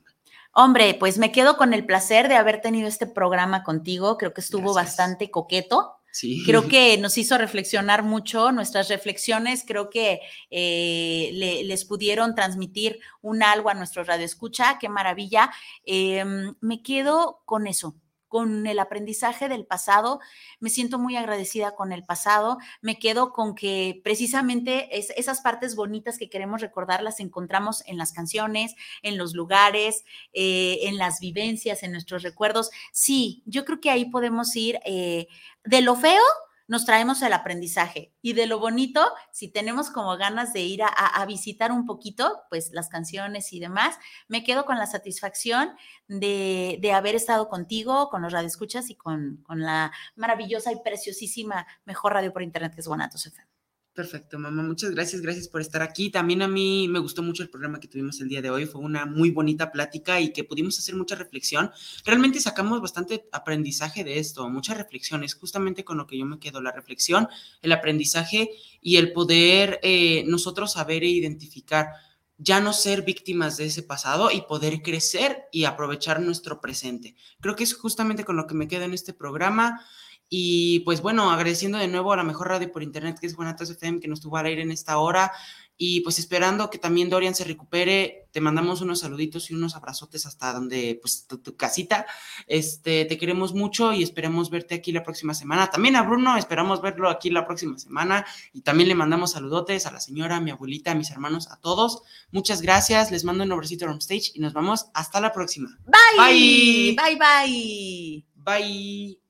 Hombre, pues me quedo con el placer de haber tenido este programa contigo. Creo que estuvo bastante coqueto. Sí. Creo *laughs* que nos hizo reflexionar mucho, nuestras reflexiones creo que eh, les pudieron transmitir un algo a nuestro radio escucha, qué maravilla. Em, me quedo con eso, con el aprendizaje del pasado, me siento muy agradecida con el pasado, me quedo con que precisamente esas partes bonitas que queremos recordar las encontramos en las canciones, en los lugares, eh, en las vivencias, en nuestros recuerdos. Sí, yo creo que ahí podemos ir eh, de lo feo nos traemos el aprendizaje. Y de lo bonito, si tenemos como ganas de ir a, visitar un poquito, pues las canciones y demás, me quedo con la satisfacción de, de haber estado contigo, con los radioescuchas y con, con, la maravillosa y preciosísima mejor radio por internet que es Guanatos FM. Perfecto, mamá. Muchas gracias, gracias por estar aquí. También a mí me gustó mucho el programa que tuvimos el día de hoy. Fue una muy bonita plática y que pudimos hacer mucha reflexión. Realmente sacamos bastante aprendizaje de esto, muchas reflexiones, justamente con lo que yo me quedo, la reflexión, el aprendizaje y el poder eh, nosotros saber e identificar ya no ser víctimas de ese pasado y poder crecer y aprovechar nuestro presente. Creo que es justamente con lo que me quedo en este programa. Y pues bueno, agradeciendo de nuevo a la mejor radio por internet que es Guanatos FM que nos tuvo al aire en esta hora. Y pues esperando que también Dorian se recupere, te mandamos unos saluditos y unos abrazotes hasta donde, pues, tu, casita. Este, te queremos mucho y esperemos verte aquí la próxima semana. También a Bruno, esperamos verlo aquí la próxima semana. Y también le mandamos saludotes a la señora, a mi abuelita, a mis hermanos, a todos. Muchas gracias, les mando un obrecito on stage y nos vamos hasta la próxima. Bye. Bye, bye. Bye.